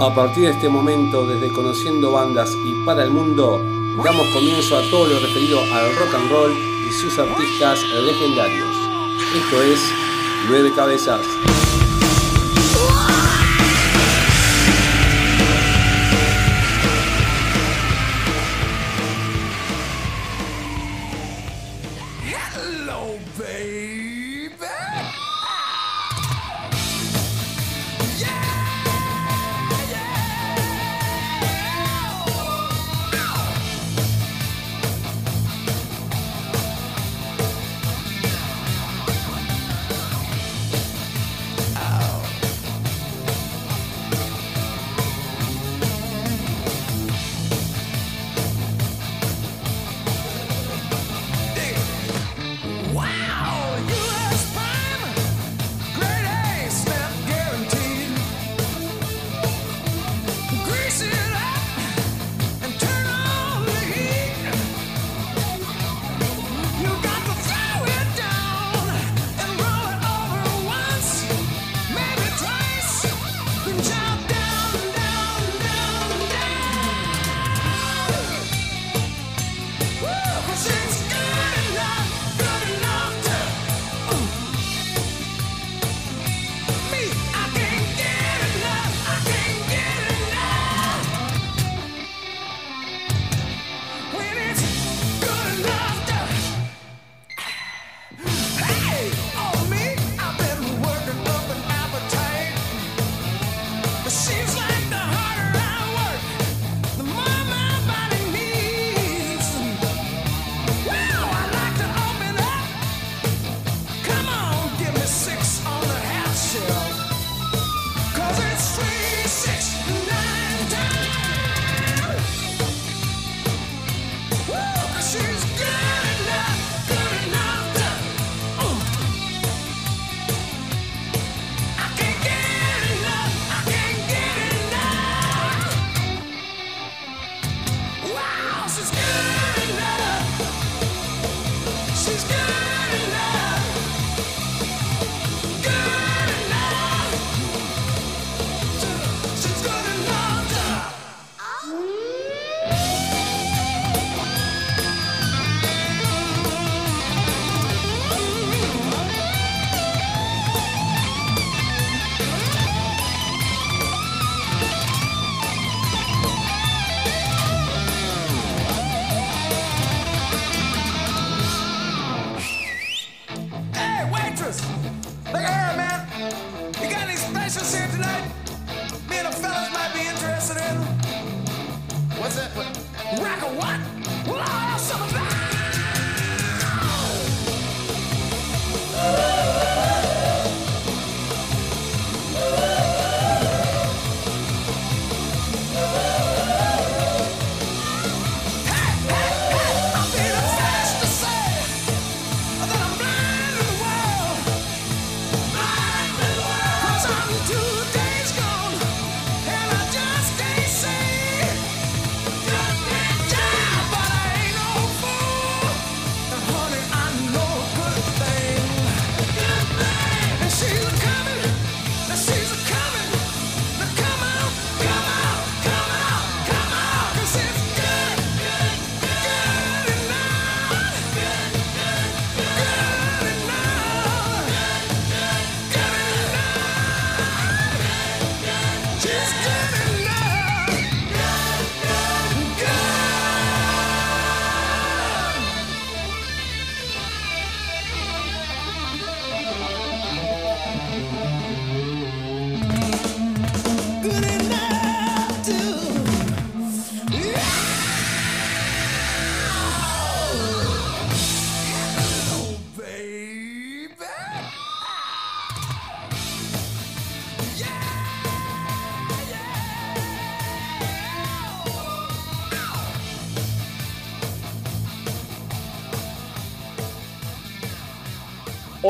A partir de este momento, desde Conociendo Bandas y para el mundo, damos comienzo a todo lo referido al rock and roll y sus artistas legendarios. Esto es Nueve Cabezas.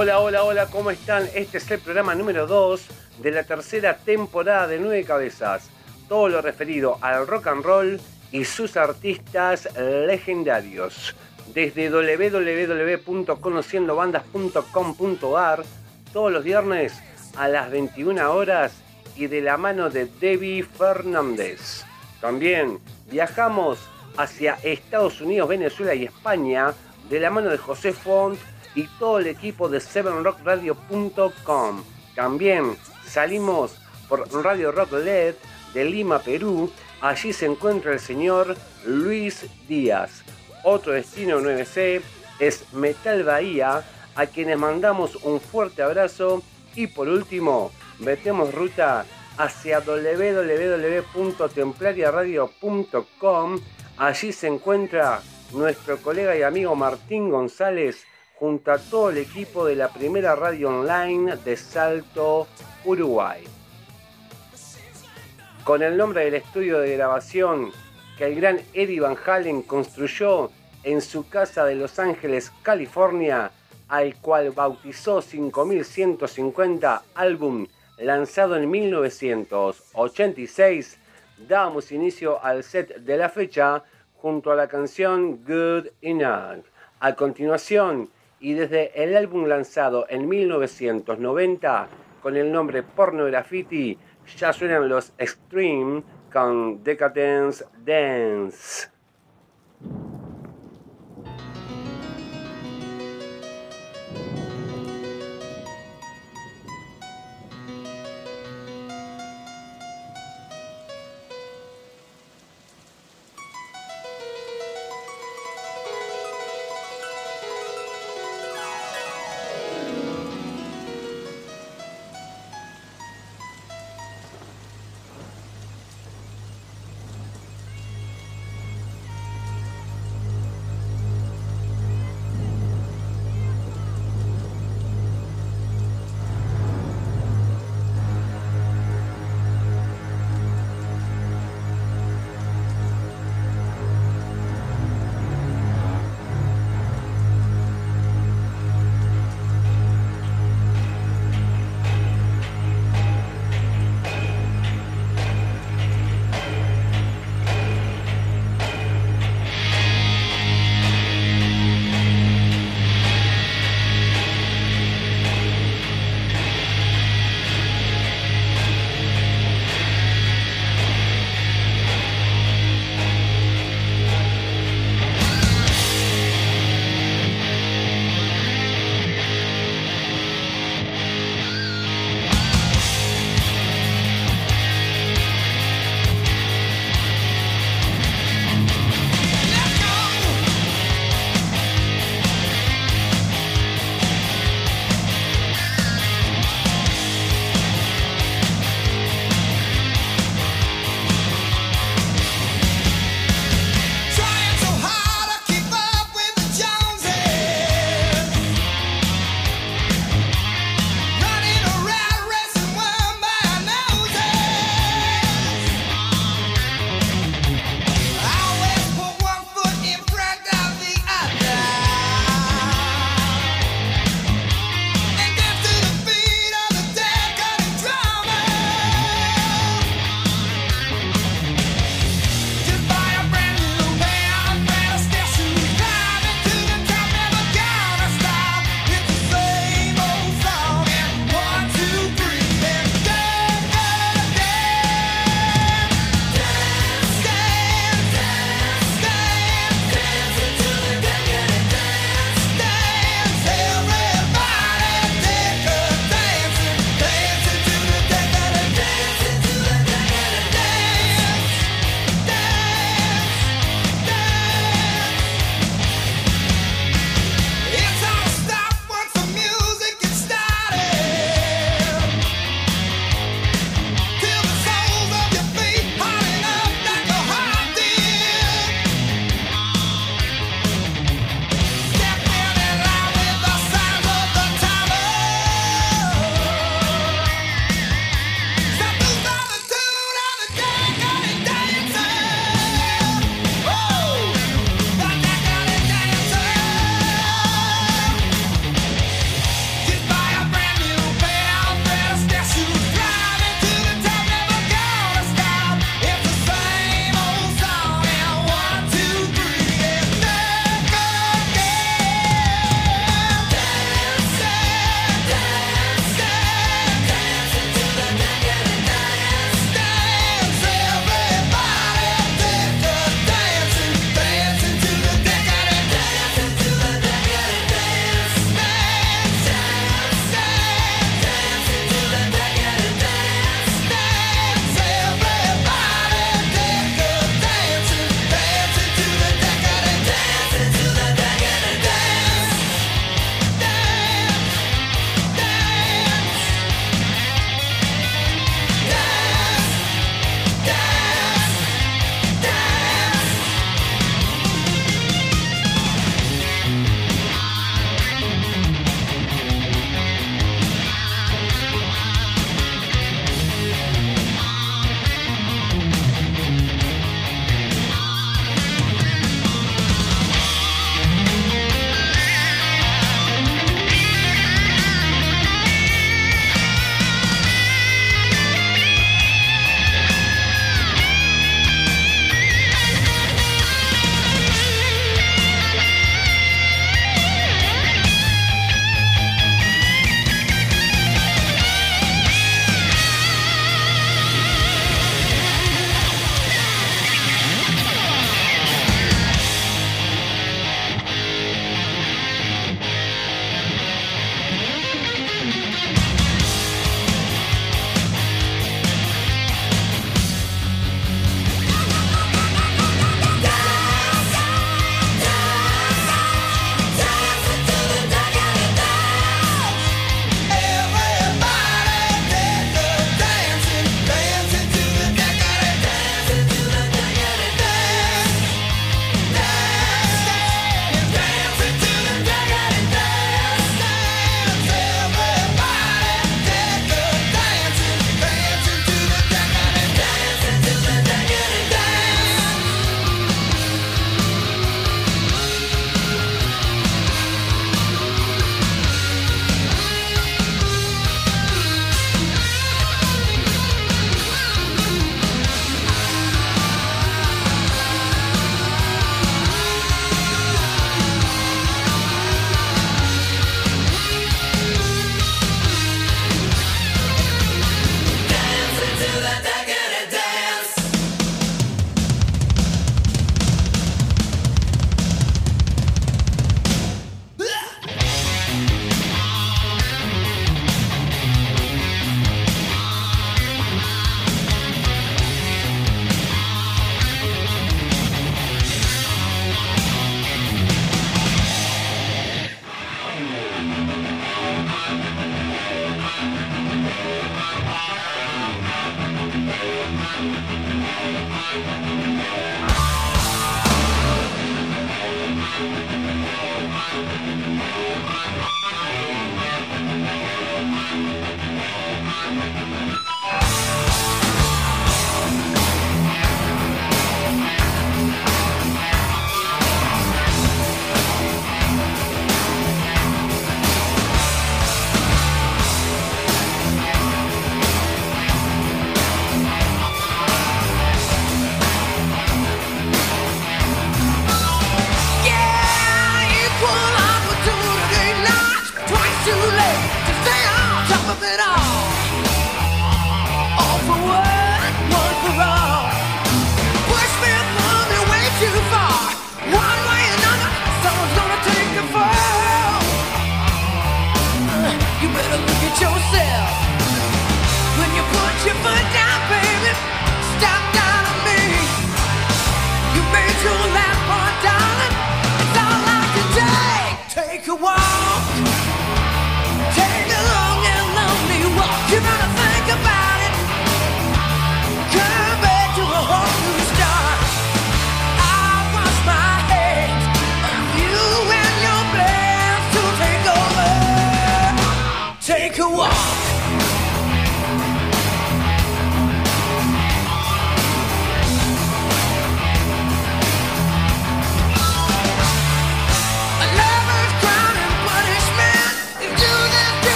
Hola, hola, hola, ¿cómo están? Este es el programa número 2 de la tercera temporada de Nueve Cabezas. Todo lo referido al rock and roll y sus artistas legendarios. Desde www.conociendobandas.com.ar, todos los viernes a las 21 horas y de la mano de Debbie Fernández. También viajamos hacia Estados Unidos, Venezuela y España de la mano de José Font y todo el equipo de 7rockradio.com. También salimos por Radio Rock LED de Lima, Perú. Allí se encuentra el señor Luis Díaz. Otro destino 9C es Metal Bahía, a quienes mandamos un fuerte abrazo. Y por último, metemos ruta hacia www.templariaradio.com. Allí se encuentra nuestro colega y amigo Martín González junto a todo el equipo de la primera radio online de Salto, Uruguay. Con el nombre del estudio de grabación que el gran Eddie Van Halen construyó en su casa de Los Ángeles, California, al cual bautizó 5150 álbum lanzado en 1986, damos inicio al set de la fecha junto a la canción Good Enough. A continuación, y desde el álbum lanzado en 1990 con el nombre Porno Graffiti, ya suenan los Extreme con Decadence Dance.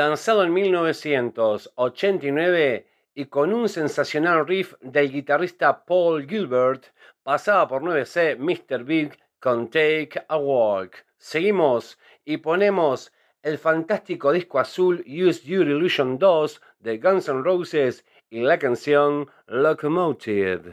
Lanzado en 1989 y con un sensacional riff del guitarrista Paul Gilbert, pasaba por 9C Mr. Big con Take a Walk. Seguimos y ponemos el fantástico disco azul Use Your Illusion 2 de Guns N' Roses y la canción Locomotive.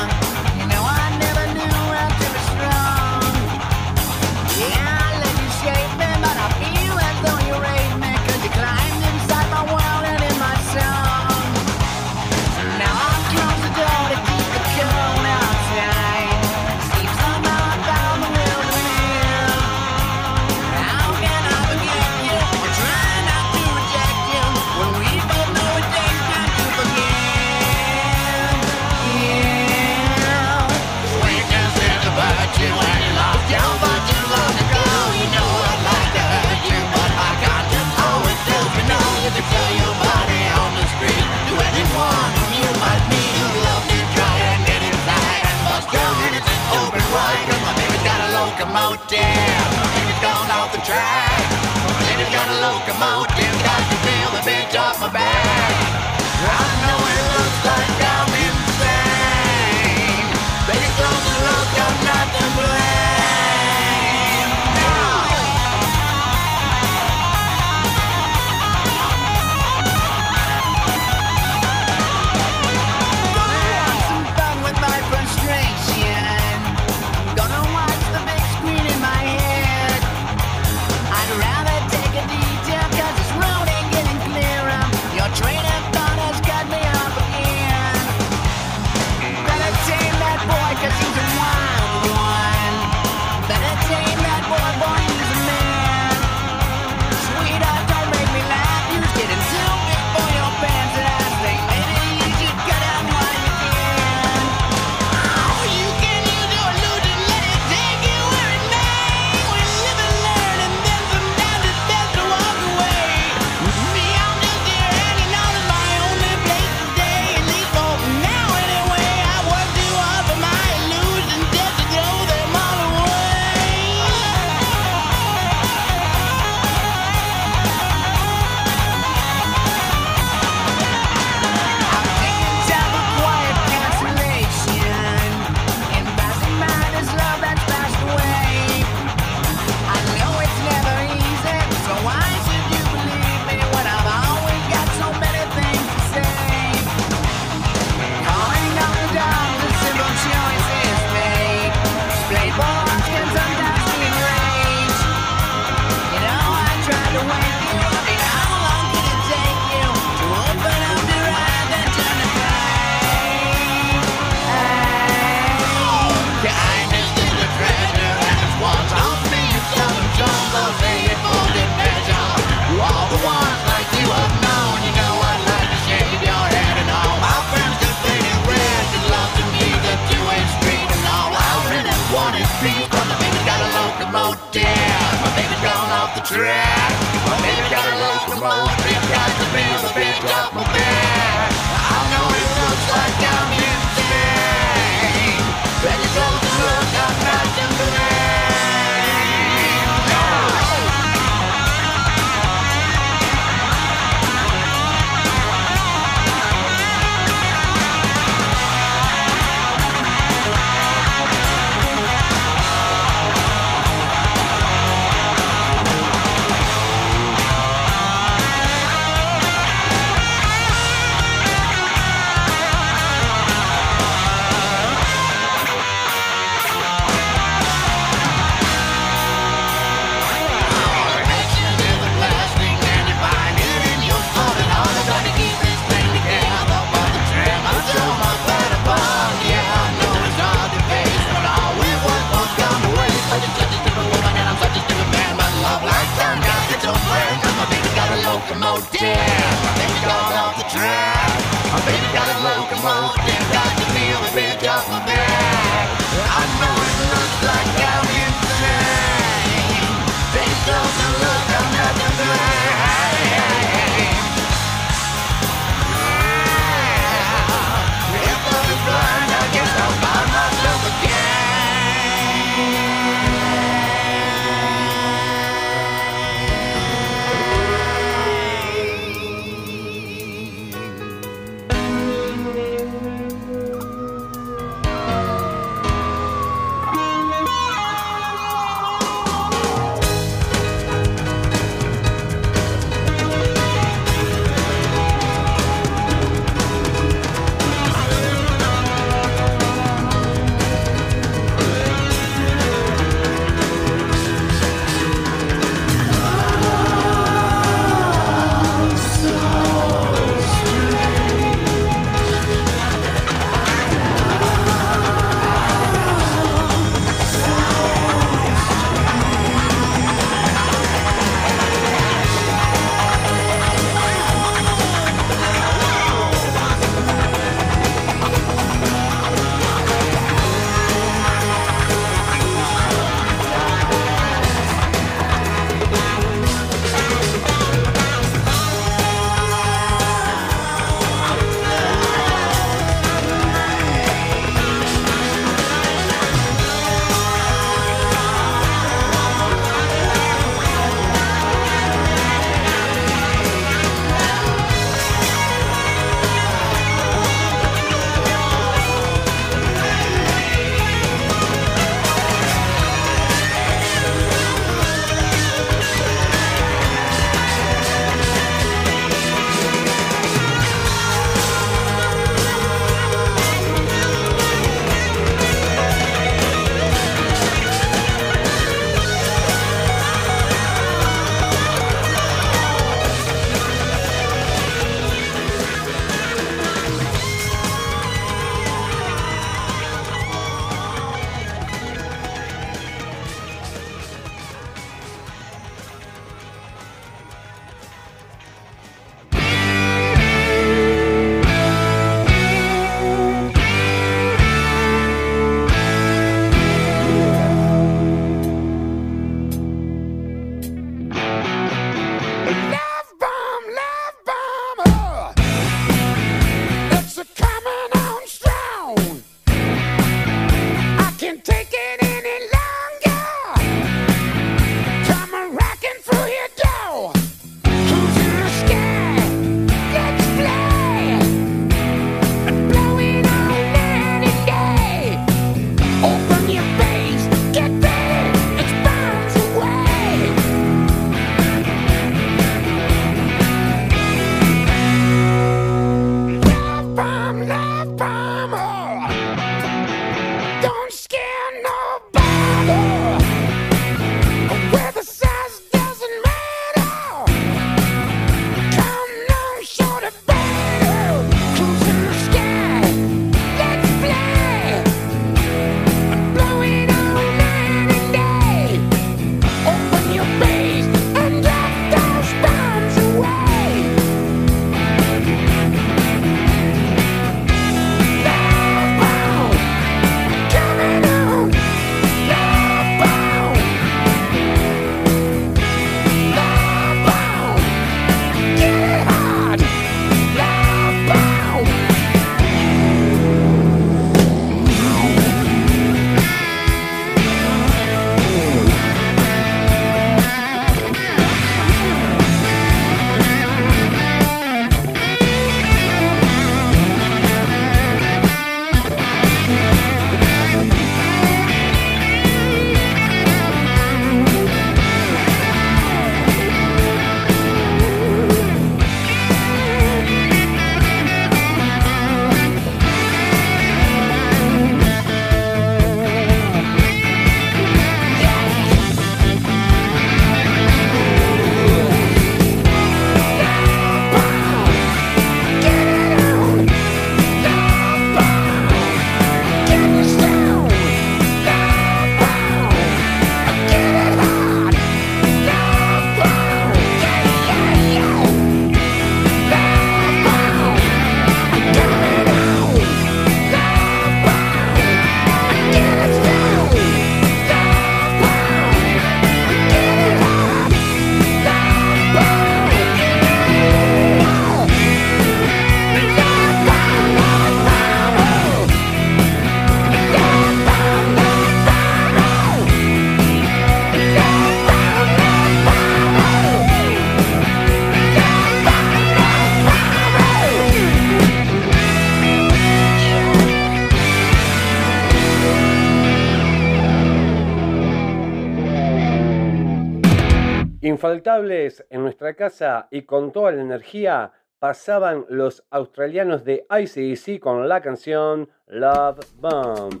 Infaltables en nuestra casa y con toda la energía pasaban los australianos de ICEC con la canción Love Bomb.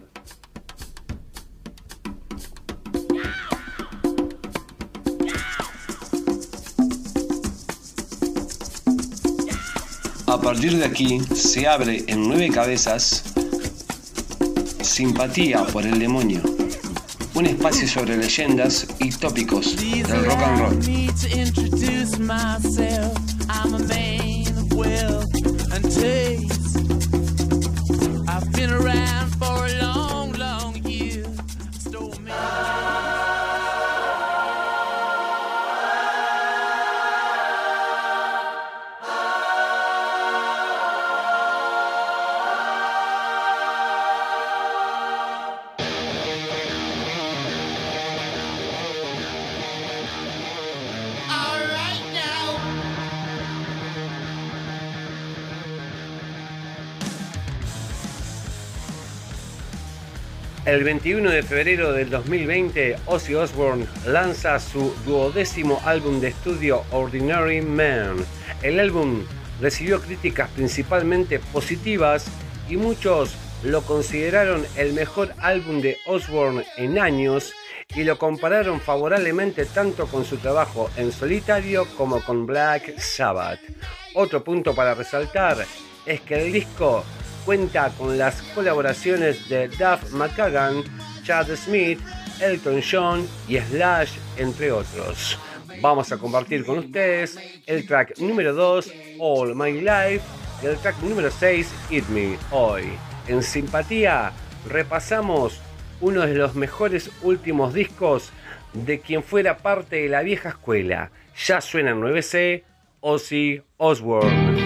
A partir de aquí se abre en nueve cabezas Simpatía por el demonio un espacio sobre leyendas y tópicos del rock and roll. El 21 de febrero del 2020, Ozzy Osbourne lanza su duodécimo álbum de estudio Ordinary Man. El álbum recibió críticas principalmente positivas y muchos lo consideraron el mejor álbum de Osbourne en años y lo compararon favorablemente tanto con su trabajo en solitario como con Black Sabbath. Otro punto para resaltar es que el disco cuenta con las colaboraciones de Duff McKagan, Chad Smith, Elton John y Slash, entre otros. Vamos a compartir con ustedes el track número 2, All My Life, y el track número 6, Eat Me, hoy. En simpatía, repasamos uno de los mejores últimos discos de quien fuera parte de la vieja escuela. Ya suena 9C, Ozzy Osbourne.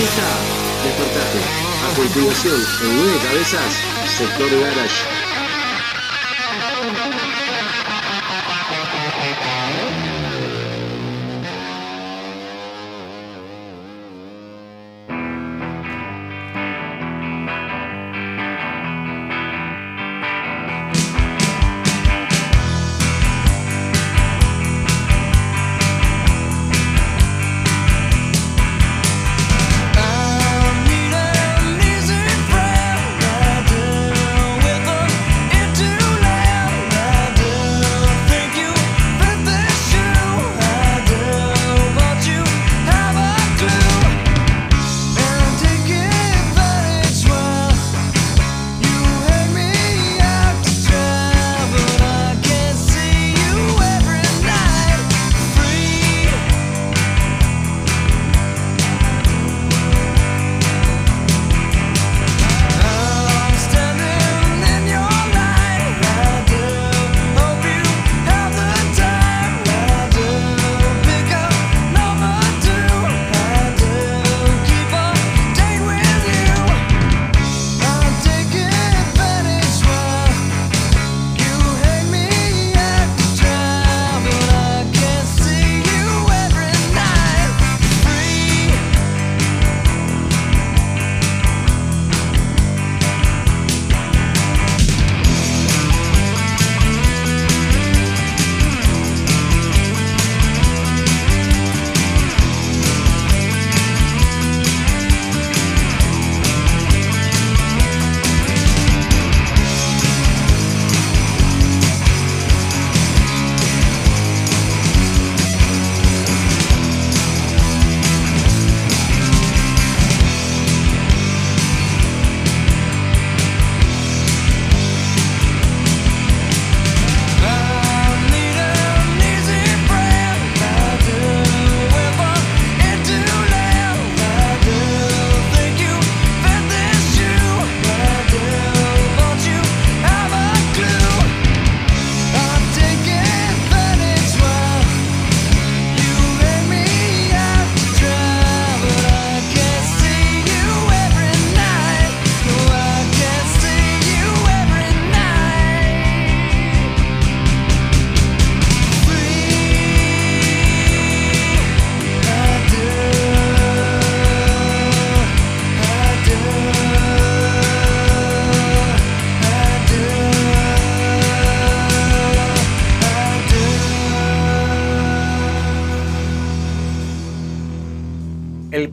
Despertate. A continuación, en nueve cabezas, sector garage.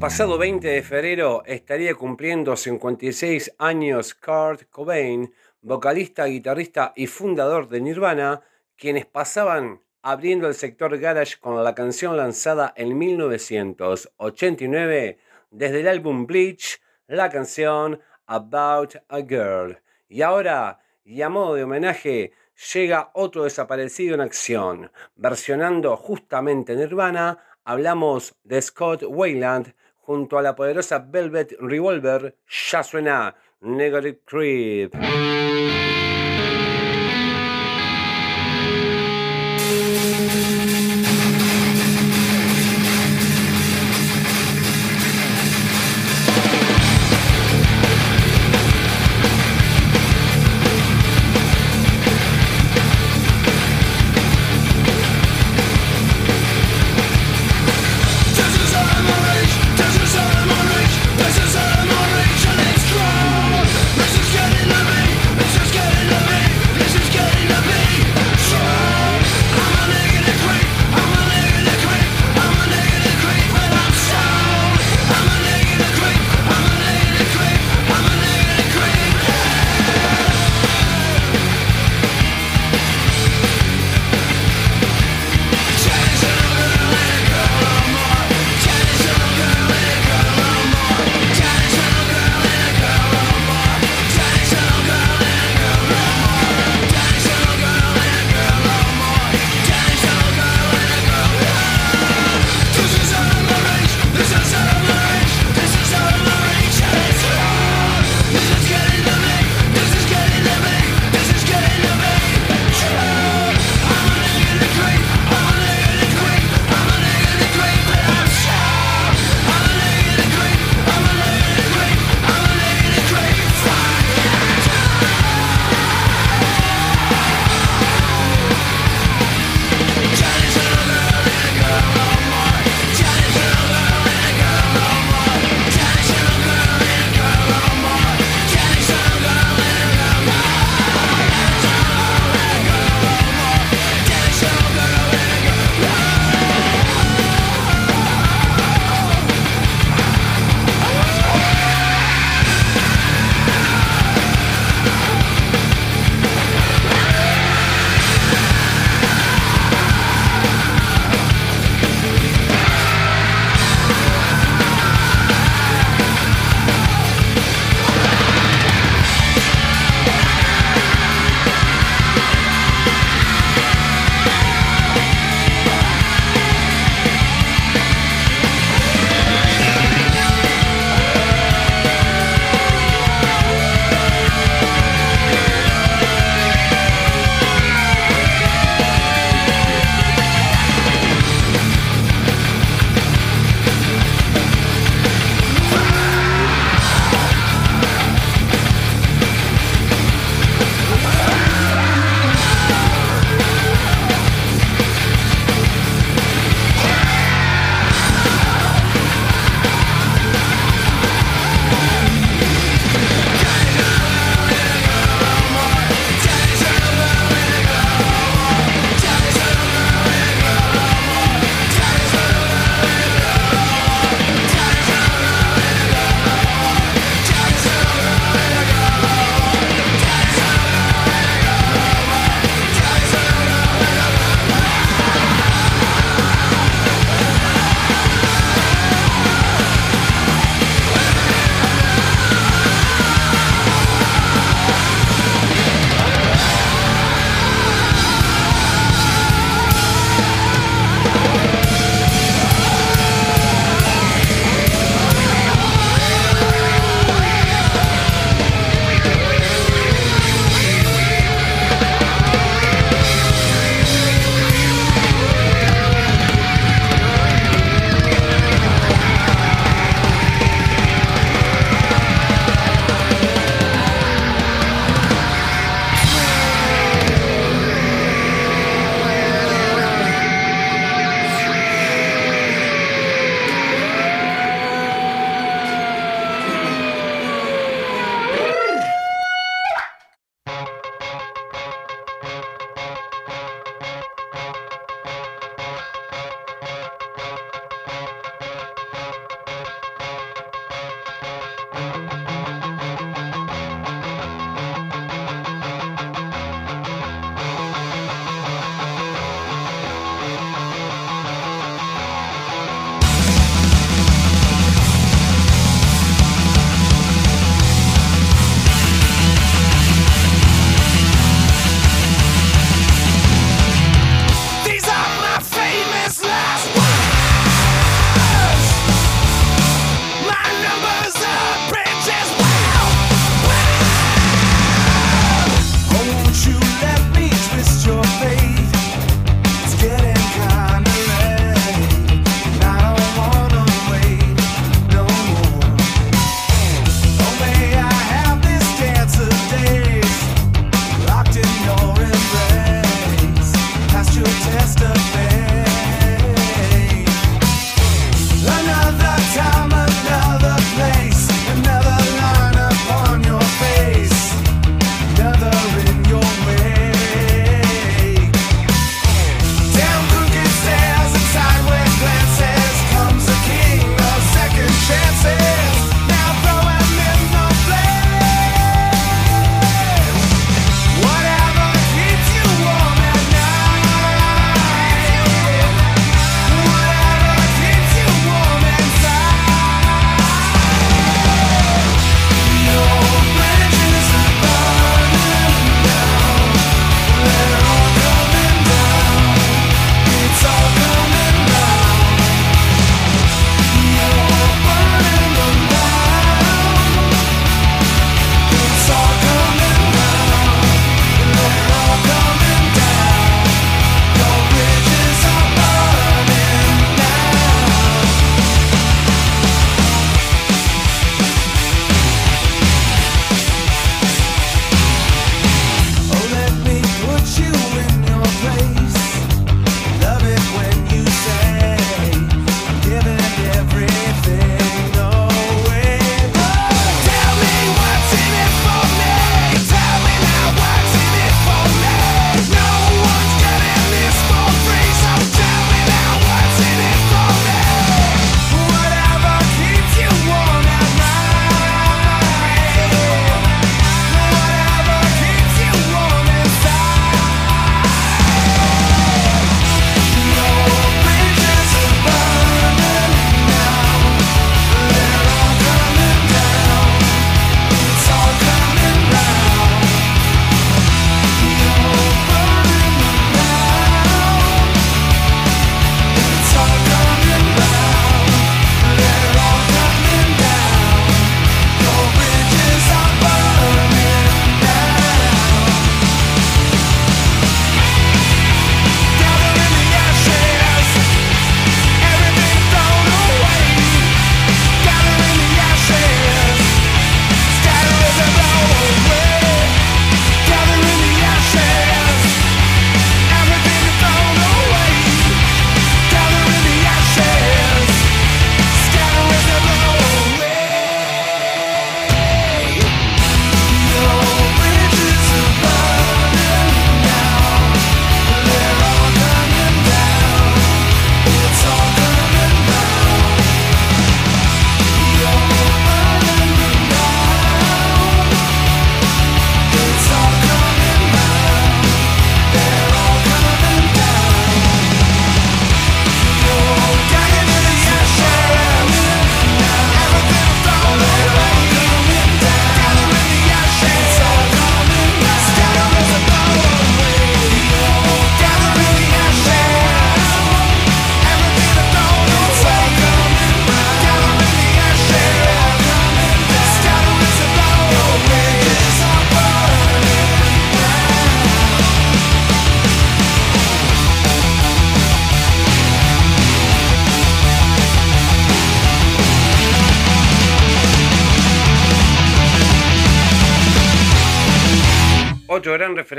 Pasado 20 de febrero estaría cumpliendo 56 años Kurt Cobain, vocalista, guitarrista y fundador de Nirvana, quienes pasaban abriendo el sector garage con la canción lanzada en 1989 desde el álbum Bleach, la canción About a Girl. Y ahora, y a modo de homenaje, llega otro desaparecido en acción. Versionando justamente Nirvana, hablamos de Scott Wayland, junto a la poderosa Velvet Revolver, ya suena Negative Creep.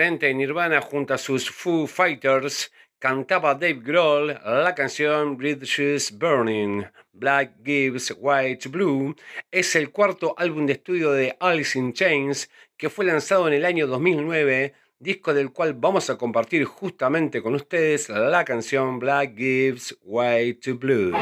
En Nirvana junto a sus Foo Fighters cantaba Dave Grohl la canción Bridges Burning. Black Gives White Blue es el cuarto álbum de estudio de Alice in Chains que fue lanzado en el año 2009, disco del cual vamos a compartir justamente con ustedes la canción Black Gives White Blue.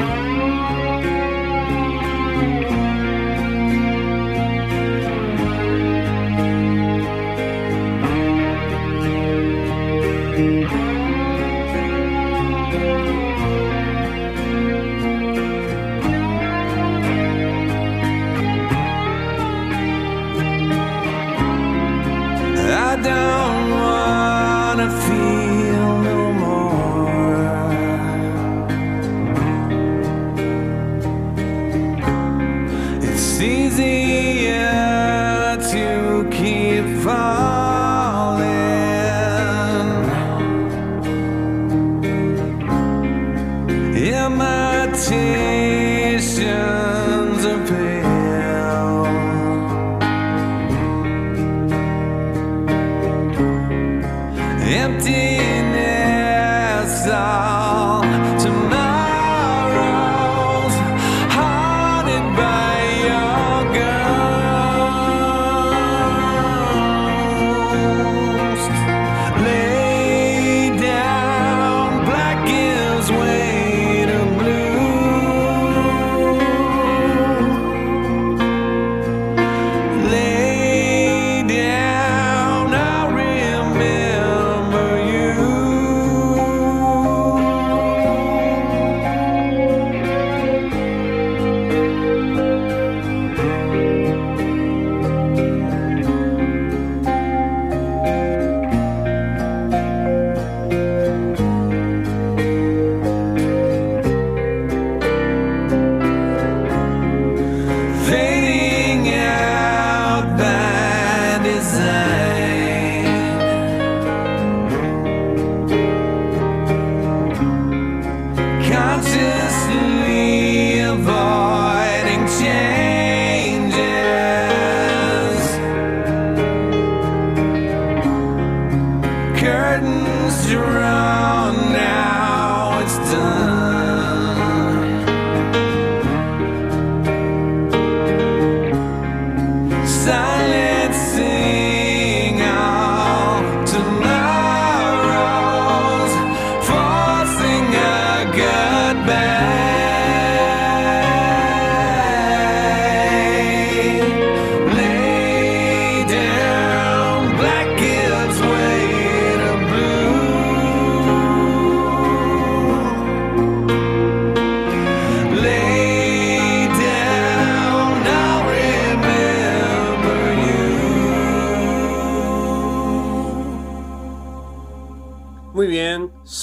around.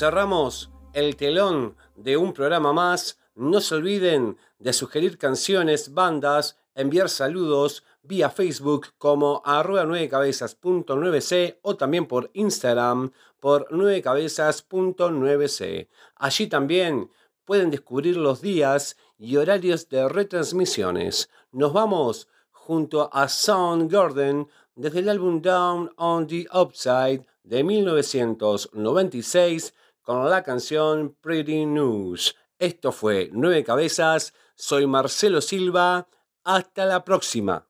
Cerramos el telón de un programa más. No se olviden de sugerir canciones, bandas, enviar saludos vía Facebook como arroba 9cabezas.9c o también por Instagram por 9cabezas.9c. Allí también pueden descubrir los días y horarios de retransmisiones. Nos vamos junto a Soundgarden desde el álbum Down on the Upside de 1996 con la canción Pretty News. Esto fue Nueve Cabezas, soy Marcelo Silva, hasta la próxima.